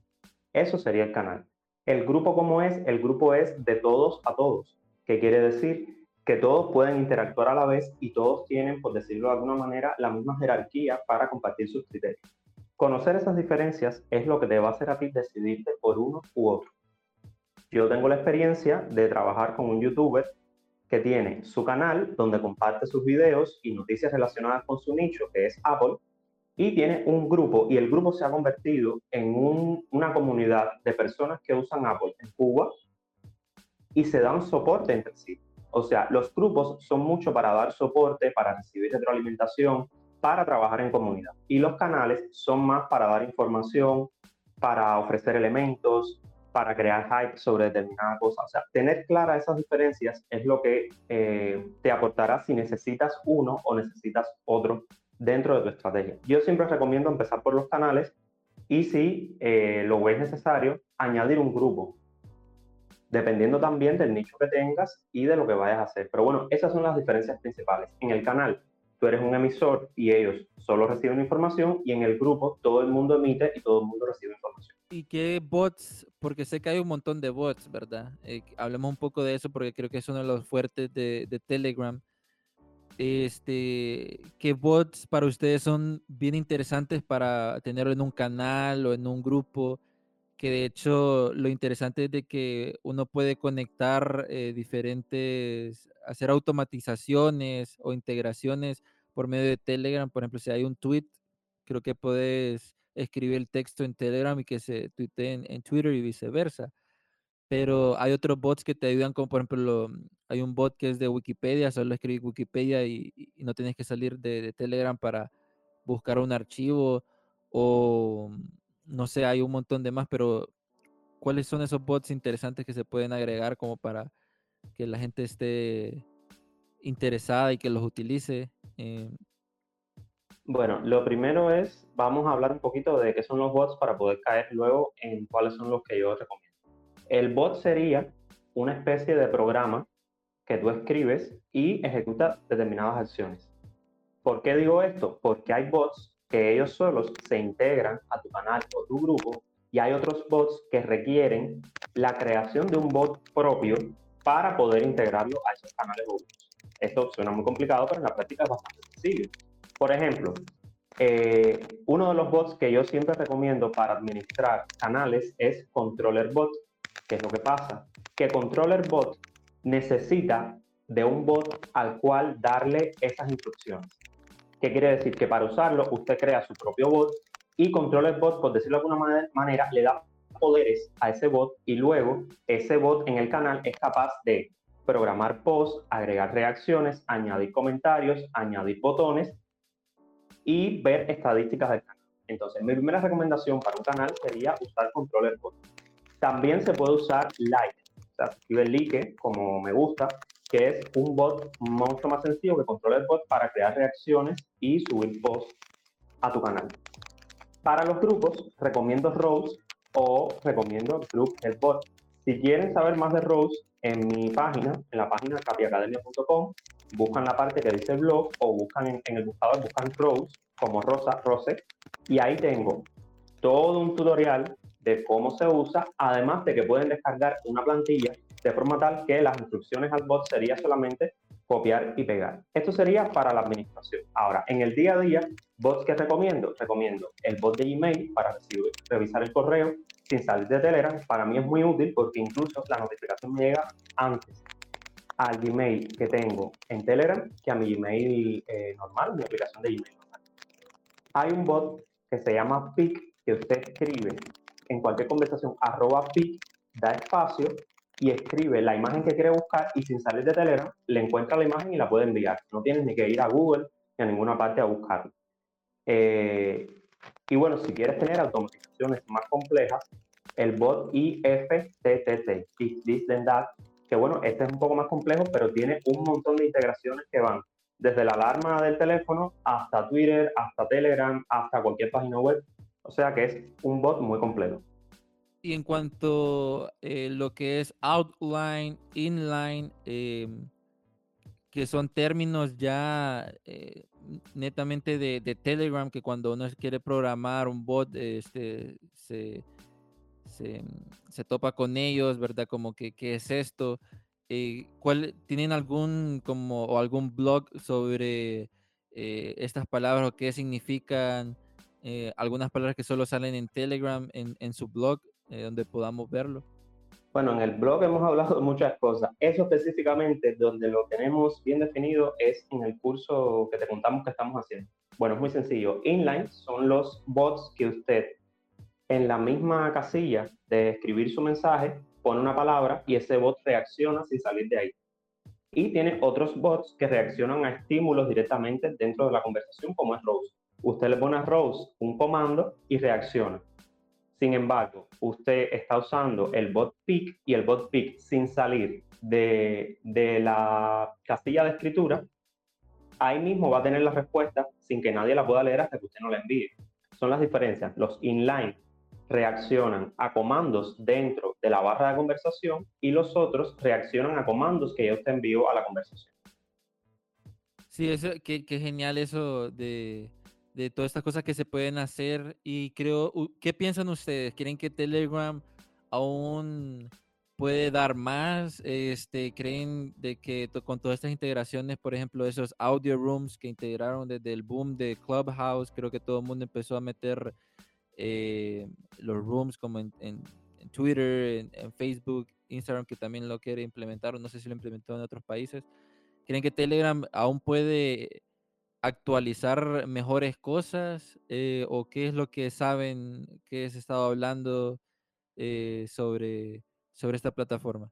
Eso sería el canal. El grupo como es, el grupo es de todos a todos, que quiere decir que todos pueden interactuar a la vez y todos tienen, por decirlo de alguna manera, la misma jerarquía para compartir sus criterios. Conocer esas diferencias es lo que te va a hacer a ti decidirte por uno u otro. Yo tengo la experiencia de trabajar con un youtuber que tiene su canal donde comparte sus videos y noticias relacionadas con su nicho, que es Apple, y tiene un grupo, y el grupo se ha convertido en una comunidad de personas que usan Apple en Cuba y se dan soporte entre sí. O sea, los grupos son mucho para dar soporte, para recibir retroalimentación, para trabajar en comunidad. Y los canales son más para dar información, para ofrecer elementos, para crear hype sobre determinada cosa. O sea, tener claras esas diferencias es lo que eh, te aportará si necesitas uno o necesitas otro dentro de tu estrategia. Yo siempre recomiendo empezar por los canales y si eh, lo ves necesario, añadir un grupo, dependiendo también del nicho que tengas y de lo que vayas a hacer. Pero bueno, esas son las diferencias principales. En el canal tú eres un emisor y ellos solo reciben información y en el grupo todo el mundo emite y todo el mundo recibe información. ¿Y qué bots? Porque sé que hay un montón de bots, ¿verdad? Eh, hablemos un poco de eso porque creo que es uno de los fuertes de, de Telegram. Este, ¿qué bots para ustedes son bien interesantes para tenerlo en un canal o en un grupo? Que de hecho lo interesante es de que uno puede conectar eh, diferentes hacer automatizaciones o integraciones por medio de Telegram. Por ejemplo, si hay un tweet, creo que puedes escribir el texto en Telegram y que se tuitee en, Twitter y viceversa. Pero hay otros bots que te ayudan, como por ejemplo, hay un bot que es de Wikipedia, solo escribir Wikipedia y, no tienes que salir de, Telegram para buscar un archivo o no sé, hay un montón de más, pero ¿cuáles son esos bots interesantes que se pueden agregar como para que la gente esté interesada y que los utilice? Eh, bueno, lo primero es, vamos a hablar un poquito de qué son los bots para poder caer luego en cuáles son los que yo recomiendo. El bot sería una especie de programa que tú escribes y ejecuta determinadas acciones. ¿Por qué digo esto? Porque hay bots que ellos solos se integran a tu canal o tu grupo y hay otros bots que requieren la creación de un bot propio para poder integrarlo a esos canales o Esto suena muy complicado, pero en la práctica es bastante sencillo. Por ejemplo, eh, uno de los bots que yo siempre recomiendo para administrar canales es Controller Bot. ¿Qué es lo que pasa? Que Controller Bot necesita de un bot al cual darle esas instrucciones. ¿Qué quiere decir? Que para usarlo usted crea su propio bot y Controller Bot, por decirlo de alguna manera, le da poderes a ese bot y luego ese bot en el canal es capaz de programar posts, agregar reacciones, añadir comentarios, añadir botones y ver estadísticas del canal. Entonces, mi primera recomendación para un canal sería usar Controller Bot. También se puede usar Like, o sea, como me gusta, que es un bot mucho más sencillo que Controller Bot para crear reacciones y subir posts a tu canal. Para los grupos, recomiendo Rose o recomiendo Group Bot. Si quieren saber más de Rose, en mi página, en la página capiacademia.com, buscan la parte que dice blog o buscan en, el buscador, buscan Rose como Rosa, Rose, y ahí tengo todo un tutorial de cómo se usa, además de que pueden descargar una plantilla de forma tal que las instrucciones al bot sería solamente copiar y pegar. Esto sería para la administración. Ahora, en el día a día, bots que recomiendo, recomiendo el bot de email para revisar el correo sin salir de Telegram. Para mí es muy útil porque incluso la notificación me llega antes al Gmail que tengo en Telegram que a mi Gmail eh, normal, mi aplicación de Gmail Hay un bot que se llama PIC que usted escribe en cualquier conversación, arroba PIC, da espacio y escribe la imagen que quiere buscar y sin salir de Telegram le encuentra la imagen y la puede enviar. No tienes ni que ir a Google ni a ninguna parte a buscarla. Eh, Y bueno, si quieres tener automatizaciones más complejas, el bot IFTTT, If This Then That, que bueno, este es un poco más complejo, pero tiene un montón de integraciones que van desde la alarma del teléfono hasta Twitter, hasta Telegram, hasta cualquier página web. O sea que es un bot muy completo. Y en cuanto a eh, lo que es outline, inline, em, que son términos ya eh, netamente de, Telegram, que cuando uno quiere programar un bot, este, se, se, topa con ellos, ¿verdad? Como que, ¿qué es esto? Eh, ¿cuál, ¿Tienen algún, como, o algún blog sobre estas palabras o qué significan? Eh, algunas palabras que solo salen en Telegram, en, en su blog, donde podamos verlo. Bueno, en el blog hemos hablado de muchas cosas. Eso específicamente, donde lo tenemos bien definido, es en el curso que te contamos que estamos haciendo. Bueno, es muy sencillo. Inline son los bots que usted en la misma casilla de escribir su mensaje, pone una palabra y ese bot reacciona sin salir de ahí. Y tiene otros bots que reaccionan a estímulos directamente dentro de la conversación, como es Rose. Usted le pone a Rose un comando y reacciona. Sin embargo, usted está usando el bot pick y el bot pick sin salir de, de la casilla de escritura, ahí mismo va a tener la respuesta sin que nadie la pueda leer hasta que usted no la envíe. Son las diferencias. Los inline reaccionan a comandos dentro de la barra de conversación y los otros reaccionan a comandos que yo te envío a la conversación. Sí, eso, qué, genial eso de, de, todas estas cosas que se pueden hacer y creo, ¿qué piensan ustedes? ¿Quieren que Telegram aún puede dar más? Este, ¿Creen de que con todas estas integraciones, por ejemplo, esos audio rooms que integraron desde el boom de Clubhouse, creo que todo el mundo empezó a meter eh, los rooms como en, Twitter, en, Facebook, Instagram, que también lo quiere implementar, no sé si lo implementó en otros países. ¿Creen que Telegram aún puede actualizar mejores cosas? Eh, ¿O qué es lo que saben que se estado hablando eh, sobre, sobre esta plataforma?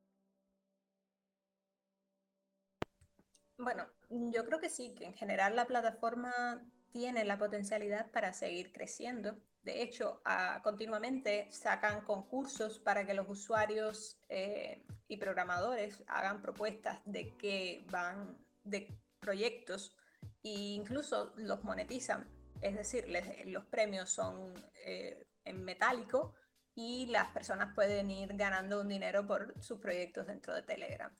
Bueno, yo creo que sí, que en general la plataforma tiene la potencialidad para seguir creciendo de hecho, continuamente sacan concursos para que los usuarios eh, y programadores hagan propuestas de que van de proyectos e incluso los monetizan. Es decir, los premios son eh, en metálico y las personas pueden ir ganando un dinero por sus proyectos dentro de Telegram.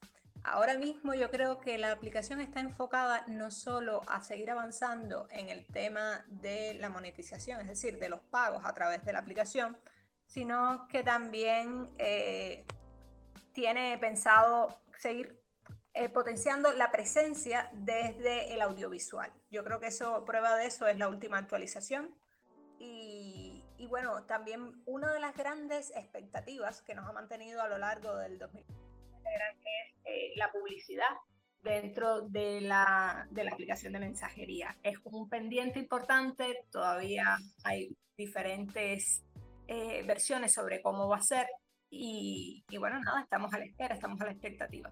Ahora mismo yo creo que la aplicación está enfocada no solo a seguir avanzando en el tema de la monetización, es decir, de los pagos a través de la aplicación, sino que también eh, tiene pensado seguir eh, potenciando la presencia desde el audiovisual. Yo creo que eso, prueba de eso es la última actualización. Y, y bueno, también una de las grandes expectativas que nos ha mantenido a lo largo del 2020 es eh, la publicidad dentro de la, de la aplicación de mensajería. Es un pendiente importante, todavía hay diferentes eh, versiones sobre cómo va a ser y, y, bueno, nada, estamos a la espera, estamos a la expectativa.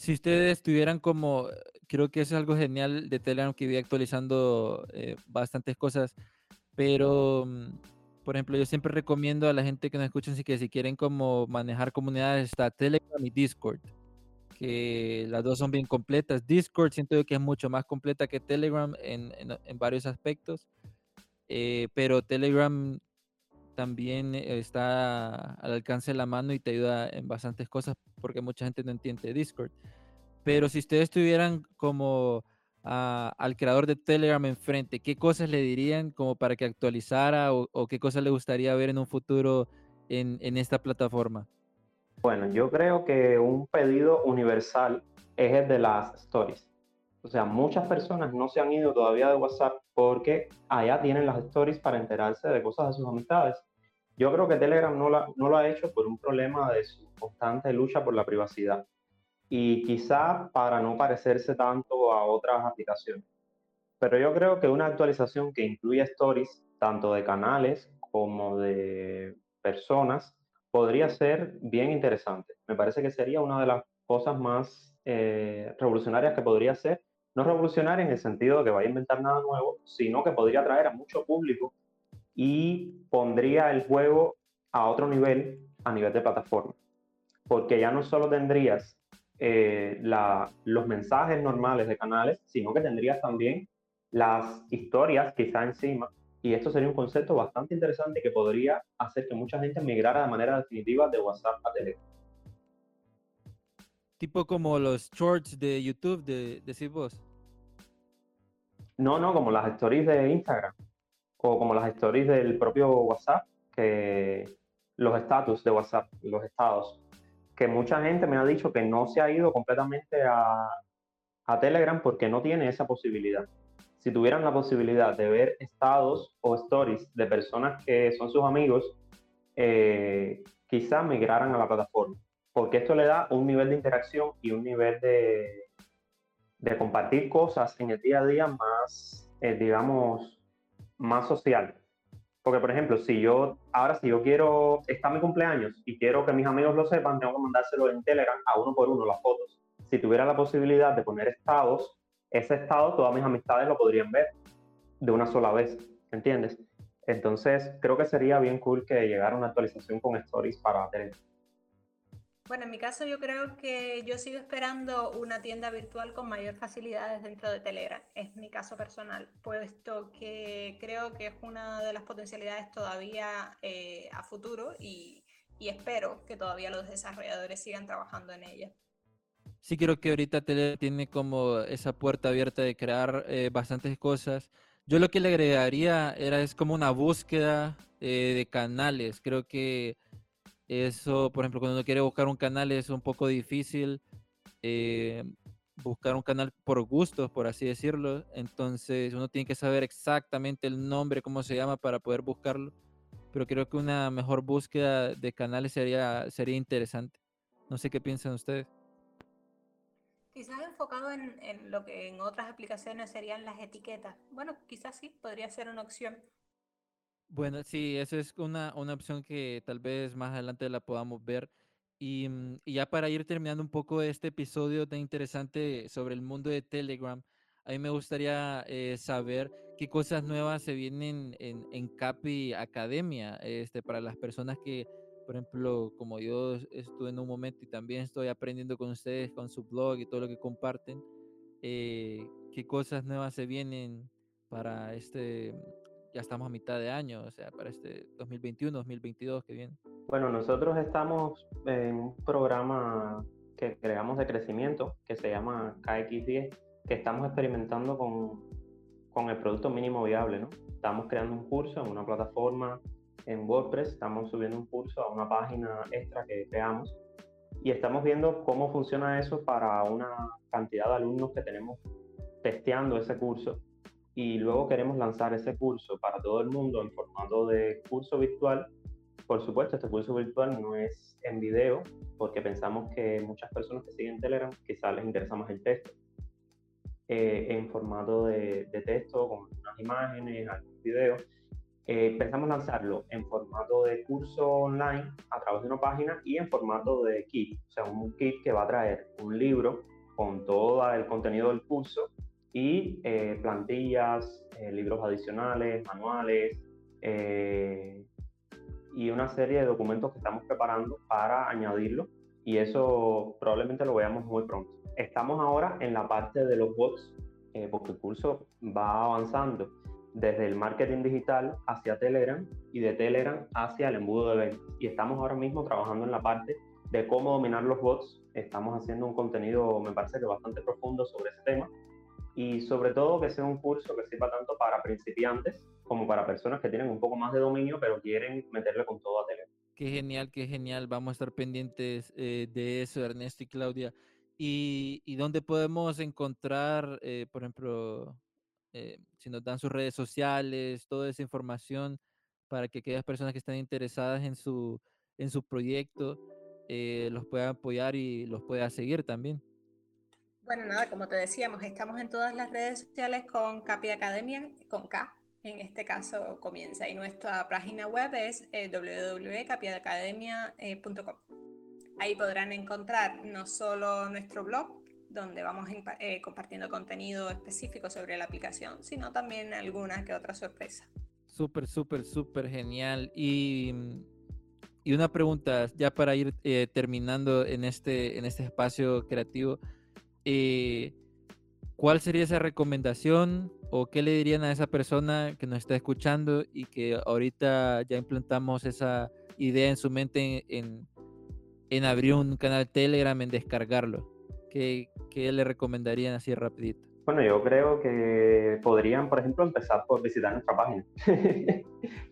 Si ustedes tuvieran como, creo que eso es algo genial de Telegram que iba actualizando eh, bastantes cosas, pero mm, por ejemplo, yo siempre recomiendo a la gente que nos escuchen si que si quieren como manejar comunidades está Telegram y Discord, que las dos son bien completas. Discord siento que es mucho más completa que Telegram en, en, varios aspectos, eh, pero Telegram también está al alcance de la mano y te ayuda en bastantes cosas porque mucha gente no entiende Discord. Pero si ustedes tuvieran como al creador de Telegram enfrente, ¿qué cosas le dirían como para que actualizara o, qué cosas le gustaría ver en un futuro en, en, esta plataforma? Bueno, yo creo que un pedido universal es el de las stories. O sea, muchas personas no se han ido todavía de WhatsApp porque allá tienen las stories para enterarse de cosas de sus amistades. Yo creo que Telegram no, no lo ha hecho por un problema de su constante lucha por la privacidad y quizá para no parecerse tanto a otras aplicaciones. Pero yo creo que una actualización que incluya stories, tanto de canales como de personas, podría ser bien interesante. Me parece que sería una de las cosas más eh, revolucionarias que podría ser no revolucionaria en el sentido de que vaya a inventar nada nuevo, sino que podría atraer a mucho público y pondría el juego a otro nivel, a nivel de plataforma. Porque ya no solo tendrías eh, los mensajes normales de canales, sino que tendrías también las historias quizá encima. Y esto sería un concepto bastante interesante que podría hacer que mucha gente migrara de manera definitiva de WhatsApp a Telegram. Tipo como los shorts de YouTube, de, de vos. No, no, como las stories de Instagram o como las stories del propio WhatsApp, que los estatus de WhatsApp, los estados, que mucha gente me ha dicho que no se ha ido completamente a, a Telegram porque no tiene esa posibilidad. Si tuvieran la posibilidad de ver estados o stories de personas que son sus amigos, eh, quizás migraran a la plataforma porque esto le da un nivel de interacción y un nivel de, de compartir cosas en el día a día más, eh, digamos, más social. Porque, por ejemplo, si yo, ahora si yo quiero, está mi cumpleaños y quiero que mis amigos lo sepan, tengo que mandárselo en Telegram a uno por uno las fotos. Si tuviera la posibilidad de poner estados, ese estado todas mis amistades lo podrían ver de una sola vez, ¿entiendes? Entonces, creo que sería bien cool que llegara una actualización con stories para Telegram. Bueno, en mi caso yo creo que yo sigo esperando una tienda virtual con mayor facilidades dentro de Telegram. Es mi caso personal, puesto que creo que es una de las potencialidades todavía eh, a futuro y, espero que todavía los desarrolladores sigan trabajando en ella. Sí, creo que ahorita Telegram tiene como esa puerta abierta de crear eh, bastantes cosas. Yo lo que le agregaría era es como una búsqueda eh, de canales. Creo que eso, por ejemplo, cuando uno quiere buscar un canal es un poco difícil eh, buscar un canal por gustos, por así decirlo. Entonces uno tiene que saber exactamente el nombre, cómo se llama para poder buscarlo. Pero creo que una mejor búsqueda de canales sería, sería interesante. No sé qué piensan ustedes. Quizás enfocado en, en, lo que en otras aplicaciones serían las etiquetas. Bueno, quizás sí, podría ser una opción. Bueno, sí, esa es una, una opción que tal vez más adelante la podamos ver. Y, mm, y, ya para ir terminando un poco este episodio tan interesante sobre el mundo de Telegram, a mí me gustaría eh, saber qué cosas nuevas se vienen en, en Capi Academia, este, para las personas que, por ejemplo, como yo estuve en un momento y también estoy aprendiendo con ustedes, con su blog y todo lo que comparten, eh, qué cosas nuevas se vienen para este ya estamos a mitad de año, o sea, para este 2021, 2022 que viene. Bueno, nosotros estamos en un programa que creamos de crecimiento que se llama KX10, que estamos experimentando con, con el producto mínimo viable, ¿no? Estamos creando un curso en una plataforma en WordPress, estamos subiendo un curso a una página extra que creamos y estamos viendo cómo funciona eso para una cantidad de alumnos que tenemos testeando ese curso y luego queremos lanzar ese curso para todo el mundo en formato de curso virtual. Por supuesto, este curso virtual no es en video porque pensamos que muchas personas que siguen Telegram quizás les interesa más el texto. Eh, en formato de, texto, con unas imágenes, algunos videos. Eh, pensamos lanzarlo en formato de curso online a través de una página y en formato de kit, o sea, un kit que va a traer un libro con todo el contenido del curso y eh, plantillas, eh, libros adicionales, manuales eh, y una serie de documentos que estamos preparando para añadirlo y eso probablemente lo veamos muy pronto. Estamos ahora en la parte de los bots porque el curso va avanzando desde el marketing digital hacia Telegram y de Telegram hacia el embudo de ventas. Y estamos ahora mismo trabajando en la parte de cómo dominar los bots. Estamos haciendo un contenido, me parece que bastante profundo sobre ese tema y sobre todo que sea un curso que sirva tanto para principiantes como para personas que tienen un poco más de dominio pero quieren meterle con todo a Telegram. Qué genial, qué genial. Vamos a estar pendientes eh, de eso, Ernesto y Claudia. ¿Y, y dónde podemos encontrar, eh, por ejemplo, eh, si nos dan sus redes sociales, toda esa información para que aquellas personas que están interesadas en su, en su proyecto los puedan apoyar y los puedan seguir también? Bueno, nada, como te decíamos, estamos en todas las redes sociales con Capi Academia, con K, en este caso comienza, y nuestra página web es eh, www.capiacademia.com. Ahí podrán encontrar no solo nuestro blog, donde vamos eh, compartiendo contenido específico sobre la aplicación, sino también alguna que otra sorpresa. Súper, súper, súper genial. Y, y, una pregunta, ya para ir eh, terminando en este, en este espacio creativo, eh, ¿cuál sería esa recomendación o qué le dirían a esa persona que nos está escuchando y que ahorita ya implantamos esa idea en su mente en, en abrir un canal Telegram, en descargarlo? ¿Qué, ¿Qué le recomendarían así rapidito? Bueno, yo creo que podrían, por ejemplo, empezar por visitar nuestra página <laughs>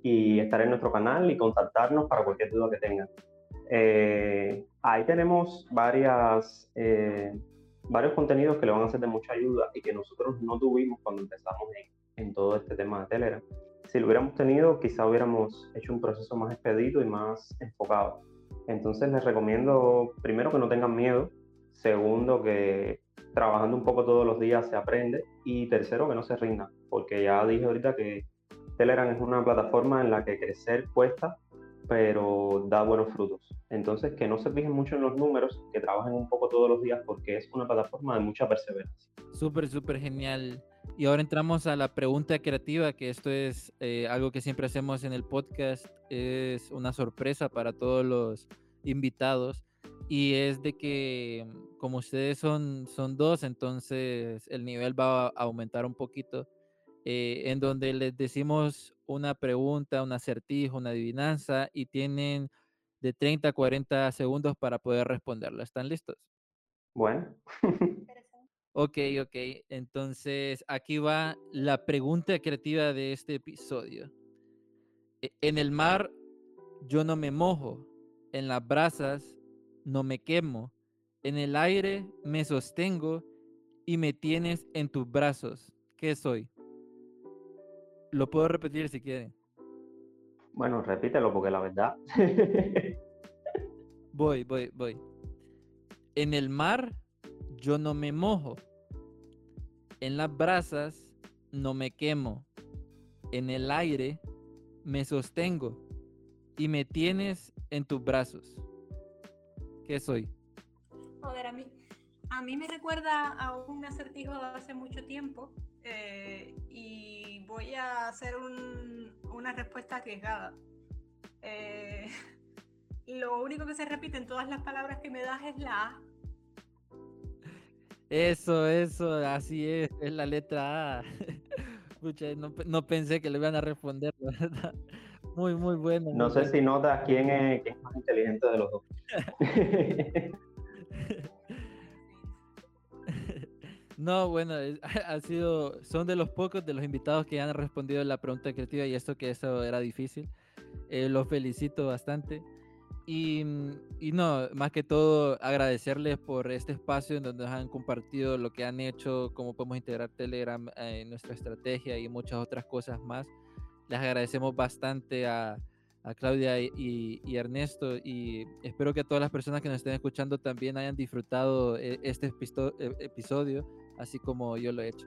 y estar en nuestro canal y contactarnos para cualquier duda que tengan. Eh, ahí tenemos varias, eh, varios contenidos que le van a ser de mucha ayuda y que nosotros no tuvimos cuando empezamos en, todo este tema de Telegram. Si lo hubiéramos tenido, quizá hubiéramos hecho un proceso más expedito y más enfocado. Entonces les recomiendo, primero, que no tengan miedo, segundo, que trabajando un poco todos los días se aprende y tercero, que no se rinda, porque ya dije ahorita que Telegram es una plataforma en la que crecer cuesta, pero da buenos frutos. Entonces, que no se fijen mucho en los números, que trabajen un poco todos los días porque es una plataforma de mucha perseverancia. Súper, súper genial. Y ahora entramos a la pregunta creativa, que esto es eh, algo que siempre hacemos en el podcast, es una sorpresa para todos los invitados y es de que como ustedes son, son dos, entonces el nivel va a aumentar un poquito, eh, en donde les decimos una pregunta, un acertijo, una adivinanza y tienen de 30 a 40 segundos para poder responderla. ¿Están listos? Bueno. <laughs> ok, ok. Entonces aquí va la pregunta creativa de este episodio. E, en el mar yo no me mojo, en las brasas no me quemo. En el aire me sostengo y me tienes en tus brazos. ¿Qué soy? Lo puedo repetir si quieren. Bueno, repítelo porque la verdad. <laughs> voy, voy, voy. En el mar yo no me mojo. En las brasas no me quemo. En el aire me sostengo y me tienes en tus brazos. ¿Qué soy? Joder, a mí, a mí me recuerda a un acertijo de hace mucho tiempo eh, y voy a hacer una respuesta arriesgada. Eh, <laughs> lo único que se repite en todas las palabras que me das es la A. Eso, eso, así es, es la letra A. <laughs> no, no, pensé que le iban a responder, ¿verdad? Muy, muy bueno. No sé si notas quién es, quién es más inteligente de los dos. <laughs> No, bueno, <laughs> ha sido, son de los pocos de los invitados que han respondido la pregunta creativa y esto que eso era difícil. Eh, los felicito bastante. Y, y, no, más que todo agradecerles por este espacio en donde nos han compartido lo que han hecho, cómo podemos integrar Telegram en nuestra estrategia y muchas otras cosas más. Les agradecemos bastante a, a Claudia y, Ernesto y espero que todas las personas que nos estén escuchando también hayan disfrutado eh, este e, episodio, así como yo lo he hecho.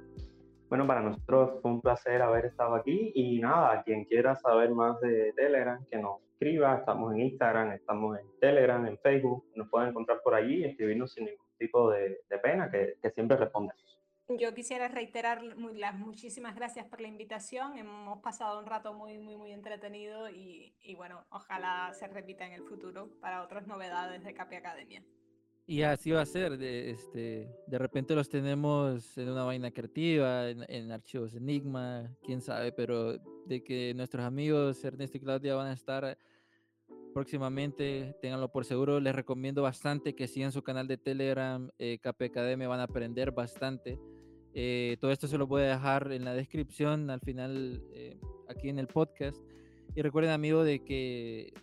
Bueno, para nosotros fue un placer haber estado aquí y nada, quien quiera saber más de Telegram, que nos escriba, estamos en Instagram, estamos en Telegram, en Facebook, nos pueden encontrar por allí y escribirnos sin ningún tipo de, pena, que, que siempre respondemos. Yo quisiera reiterar las muchísimas gracias por la invitación. Hemos pasado un rato muy, muy, muy entretenido y, y bueno, ojalá se repita en el futuro para otras novedades de Capi Academia. Y así va a ser. De, este, de repente los tenemos en una vaina creativa, en, en, archivos Enigma, quién sabe, pero de que nuestros amigos Ernesto y Claudia van a estar próximamente, ténganlo por seguro. Les recomiendo bastante que sigan su canal de Telegram, eh, KP Academia, van a aprender bastante. Eh, todo esto se lo voy a dejar en la descripción al final eh, aquí en el podcast. Y recuerden, amigos, de que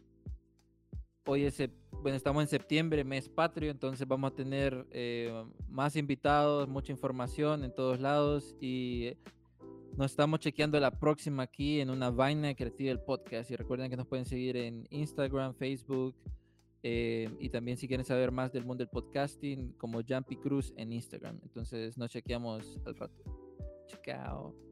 hoy es, bueno, estamos en septiembre, mes patrio, entonces vamos a tener eh, más invitados, mucha información en todos lados y nos estamos chequeando la próxima aquí en una vaina creativa del podcast. Y recuerden que nos pueden seguir en Instagram, Facebook, eh, y también si quieren saber más del mundo del podcasting, como Jumpy Cruz en Instagram. Entonces nos chequeamos al rato. Chao.